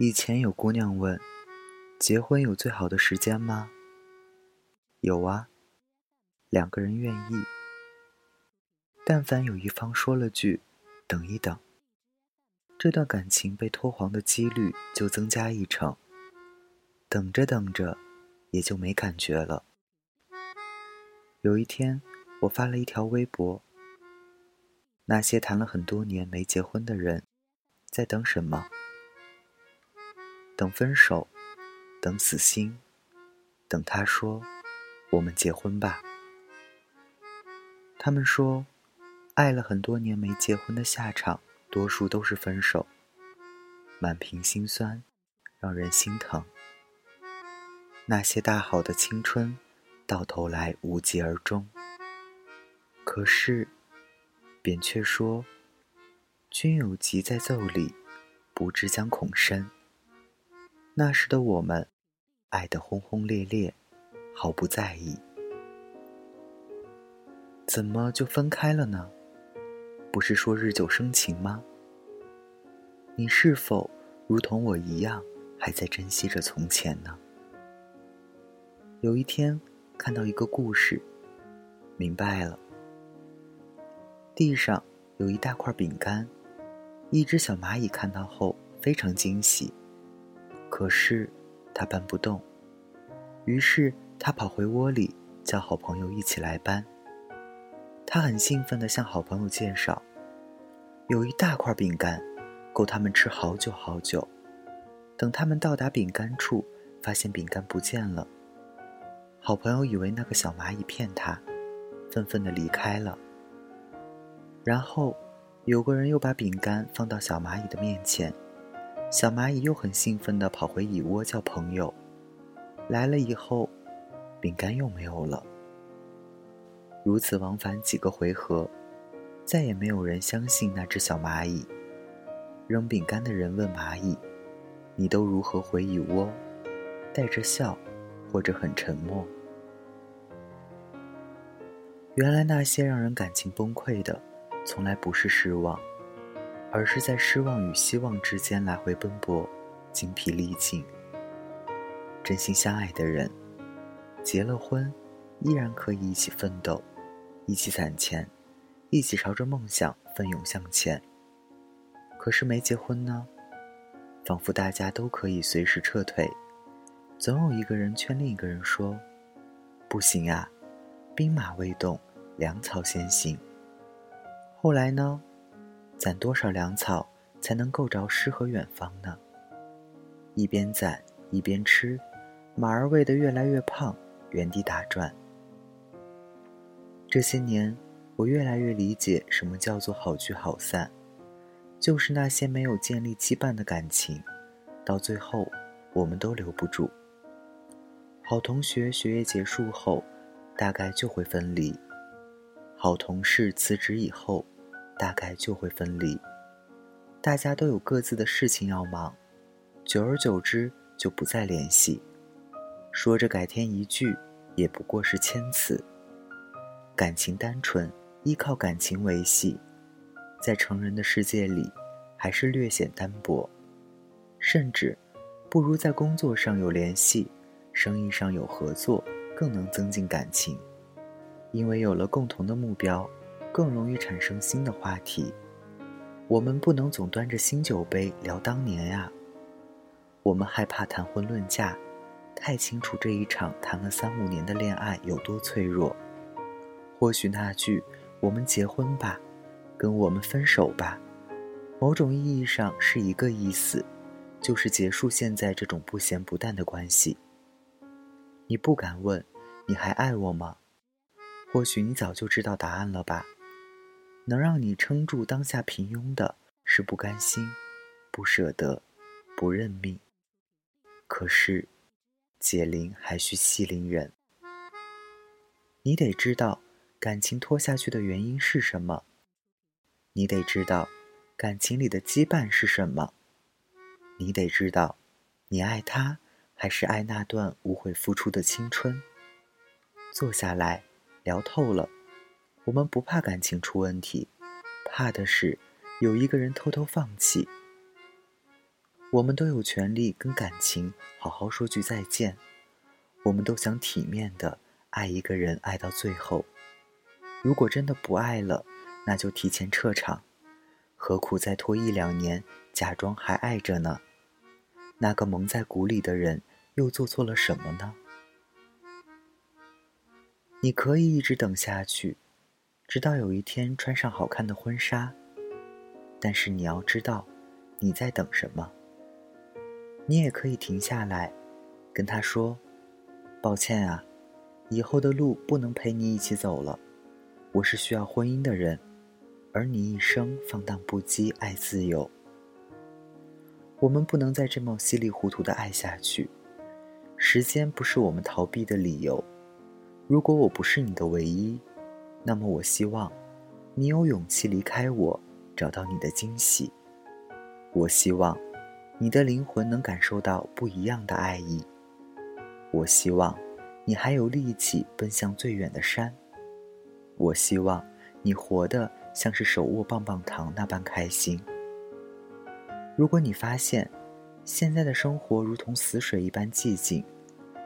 以前有姑娘问：“结婚有最好的时间吗？”有啊，两个人愿意。但凡有一方说了句“等一等”，这段感情被拖黄的几率就增加一成。等着等着，也就没感觉了。有一天，我发了一条微博：“那些谈了很多年没结婚的人，在等什么？”等分手，等死心，等他说：“我们结婚吧。”他们说，爱了很多年没结婚的下场，多数都是分手，满屏心酸，让人心疼。那些大好的青春，到头来无疾而终。可是，扁鹊说：“君有疾在奏里，不知将恐深。”那时的我们，爱得轰轰烈烈，毫不在意。怎么就分开了呢？不是说日久生情吗？你是否如同我一样，还在珍惜着从前呢？有一天，看到一个故事，明白了。地上有一大块饼干，一只小蚂蚁看到后非常惊喜。可是，他搬不动，于是他跑回窝里，叫好朋友一起来搬。他很兴奋地向好朋友介绍：“有一大块饼干，够他们吃好久好久。”等他们到达饼干处，发现饼干不见了。好朋友以为那个小蚂蚁骗他，愤愤地离开了。然后，有个人又把饼干放到小蚂蚁的面前。小蚂蚁又很兴奋地跑回蚁窝叫朋友，来了以后，饼干又没有了。如此往返几个回合，再也没有人相信那只小蚂蚁。扔饼干的人问蚂蚁：“你都如何回蚁窝？”带着笑，或者很沉默。原来那些让人感情崩溃的，从来不是失望。而是在失望与希望之间来回奔波，精疲力尽。真心相爱的人，结了婚，依然可以一起奋斗，一起攒钱，一起朝着梦想奋勇向前。可是没结婚呢，仿佛大家都可以随时撤退，总有一个人劝另一个人说：“不行啊，兵马未动，粮草先行。”后来呢？攒多少粮草才能够着诗和远方呢？一边攒一边吃，马儿喂得越来越胖，原地打转。这些年，我越来越理解什么叫做好聚好散，就是那些没有建立羁绊的感情，到最后我们都留不住。好同学学业结束后，大概就会分离；好同事辞职以后。大概就会分离，大家都有各自的事情要忙，久而久之就不再联系。说着改天一聚，也不过是谦辞。感情单纯，依靠感情维系，在成人的世界里，还是略显单薄，甚至不如在工作上有联系，生意上有合作更能增进感情，因为有了共同的目标。更容易产生新的话题。我们不能总端着新酒杯聊当年呀。我们害怕谈婚论嫁，太清楚这一场谈了三五年的恋爱有多脆弱。或许那句“我们结婚吧”，跟“我们分手吧”，某种意义上是一个意思，就是结束现在这种不咸不淡的关系。你不敢问，你还爱我吗？或许你早就知道答案了吧。能让你撑住当下平庸的是不甘心、不舍得、不认命。可是，解铃还需系铃人。你得知道感情拖下去的原因是什么。你得知道感情里的羁绊是什么。你得知道，你爱他还是爱那段无悔付出的青春。坐下来聊透了。我们不怕感情出问题，怕的是有一个人偷偷放弃。我们都有权利跟感情好好说句再见。我们都想体面的爱一个人，爱到最后。如果真的不爱了，那就提前撤场，何苦再拖一两年，假装还爱着呢？那个蒙在鼓里的人又做错了什么呢？你可以一直等下去，直到有一天穿上好看的婚纱。但是你要知道，你在等什么。你也可以停下来，跟他说：“抱歉啊，以后的路不能陪你一起走了。我是需要婚姻的人，而你一生放荡不羁，爱自由。我们不能再这么稀里糊涂的爱下去。时间不是我们逃避的理由。”如果我不是你的唯一，那么我希望你有勇气离开我，找到你的惊喜。我希望你的灵魂能感受到不一样的爱意。我希望你还有力气奔向最远的山。我希望你活得像是手握棒棒糖那般开心。如果你发现现在的生活如同死水一般寂静，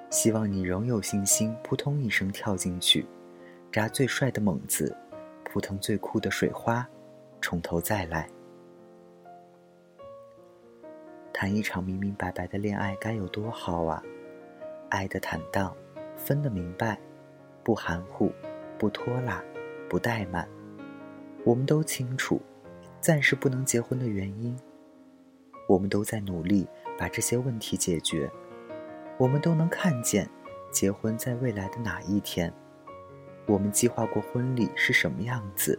希望你仍有信心，扑通一声跳进去，扎最帅的猛子，扑腾最酷的水花，从头再来。谈一场明明白白的恋爱该有多好啊！爱的坦荡，分的明白，不含糊，不拖拉，不怠慢。我们都清楚，暂时不能结婚的原因。我们都在努力把这些问题解决。我们都能看见，结婚在未来的哪一天。我们计划过婚礼是什么样子，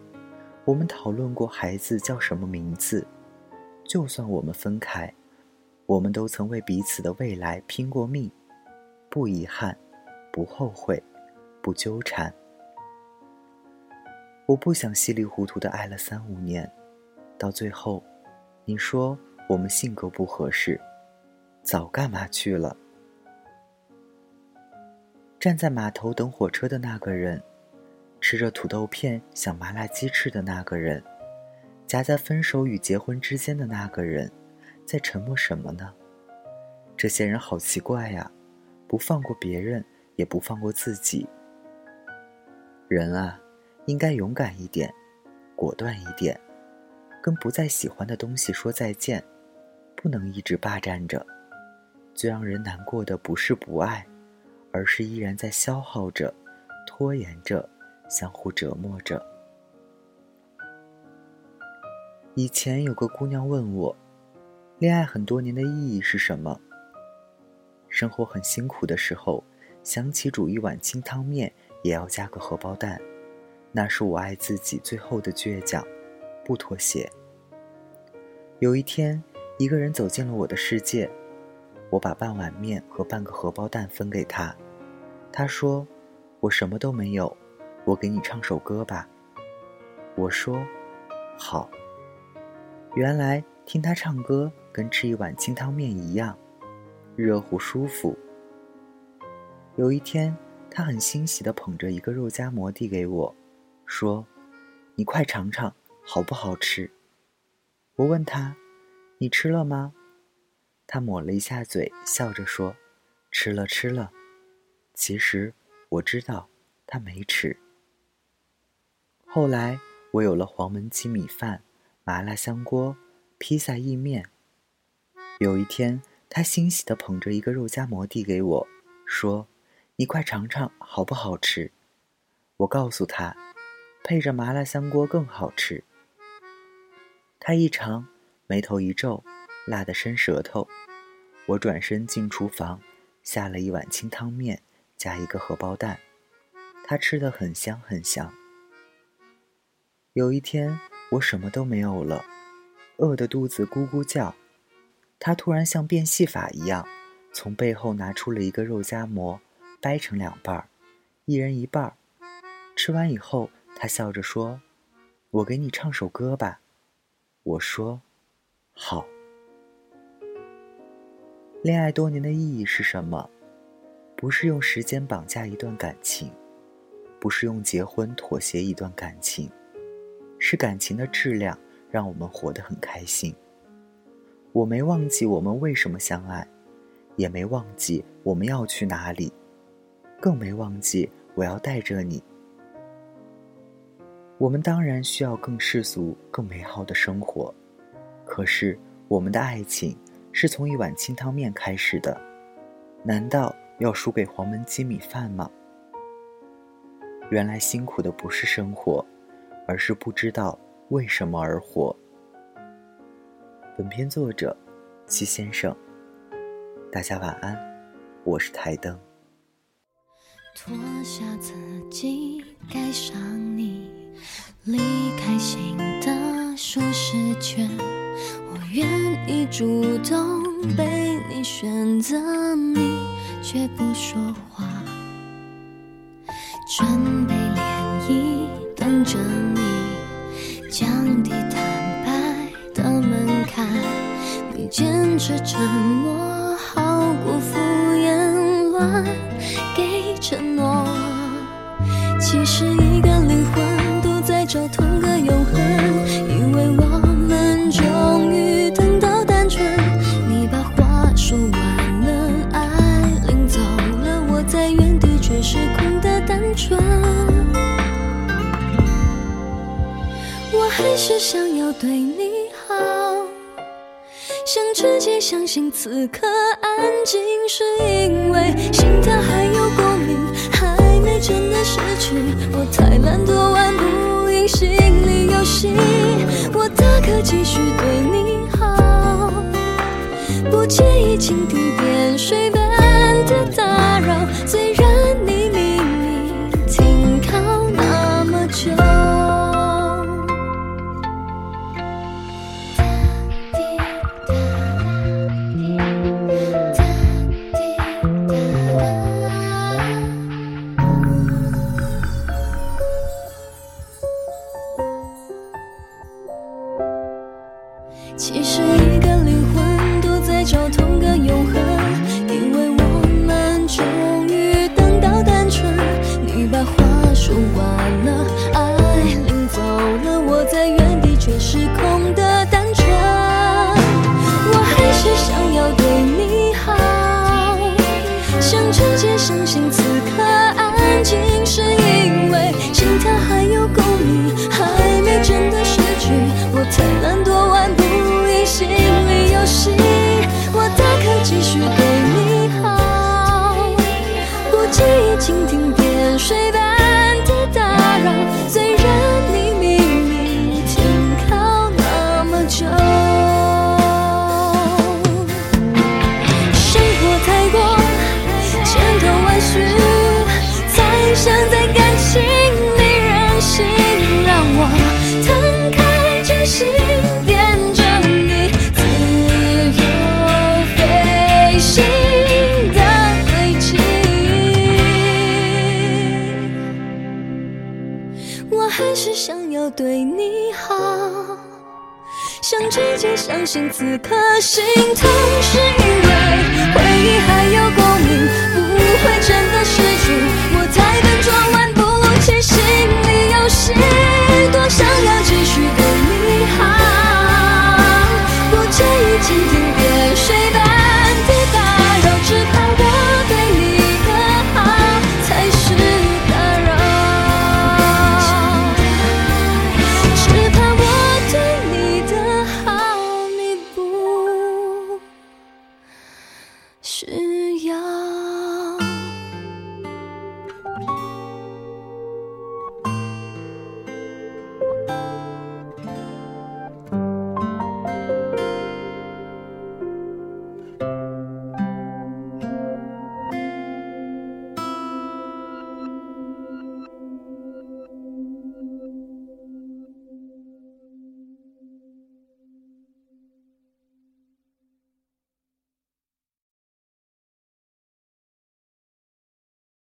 我们讨论过孩子叫什么名字。就算我们分开，我们都曾为彼此的未来拼过命，不遗憾，不后悔，不纠缠。我不想稀里糊涂的爱了三五年，到最后，你说我们性格不合适，早干嘛去了？站在码头等火车的那个人，吃着土豆片想麻辣鸡翅的那个人，夹在分手与结婚之间的那个人，在沉默什么呢？这些人好奇怪呀，不放过别人，也不放过自己。人啊，应该勇敢一点，果断一点，跟不再喜欢的东西说再见，不能一直霸占着。最让人难过的不是不爱。而是依然在消耗着，拖延着，相互折磨着。以前有个姑娘问我，恋爱很多年的意义是什么？生活很辛苦的时候，想起煮一碗清汤面也要加个荷包蛋，那是我爱自己最后的倔强，不妥协。有一天，一个人走进了我的世界。我把半碗面和半个荷包蛋分给他，他说：“我什么都没有，我给你唱首歌吧。”我说：“好。”原来听他唱歌跟吃一碗清汤面一样，热乎舒服。有一天，他很欣喜地捧着一个肉夹馍递给我，说：“你快尝尝，好不好吃？”我问他：“你吃了吗？”他抹了一下嘴，笑着说：“吃了，吃了。”其实我知道他没吃。后来我有了黄焖鸡米饭、麻辣香锅、披萨意面。有一天，他欣喜地捧着一个肉夹馍递给我，说：“你快尝尝，好不好吃？”我告诉他：“配着麻辣香锅更好吃。”他一尝，眉头一皱。辣得伸舌头，我转身进厨房，下了一碗清汤面，加一个荷包蛋，他吃得很香很香。有一天，我什么都没有了，饿得肚子咕咕叫，他突然像变戏法一样，从背后拿出了一个肉夹馍，掰成两半儿，一人一半儿。吃完以后，他笑着说：“我给你唱首歌吧。”我说：“好。”恋爱多年的意义是什么？不是用时间绑架一段感情，不是用结婚妥协一段感情，是感情的质量让我们活得很开心。我没忘记我们为什么相爱，也没忘记我们要去哪里，更没忘记我要带着你。我们当然需要更世俗、更美好的生活，可是我们的爱情是从一碗清汤面开始的，难道要输给黄焖鸡米饭吗？原来辛苦的不是生活，而是不知道为什么而活。本片作者：七先生。大家晚安，我是台灯。脱下自己，盖上你，离开新的舒适圈。我愿意主动被你选择，你却不说话。准备涟漪，等着坚持沉默，好过敷衍乱给承诺。其实一个灵魂都在找同个永恒，以为我们终于等到单纯。你把话说完了，爱领走了，我在原地却是空的单纯。我还是想要对你好，想直接相信此刻安静是因为心跳还有共鸣，还没真的失去。我太懒惰玩不赢心理游戏，我大可继续对你好，不介意蜻蜓点水般的打扰，虽然你相信此刻心痛是因为回忆还有光。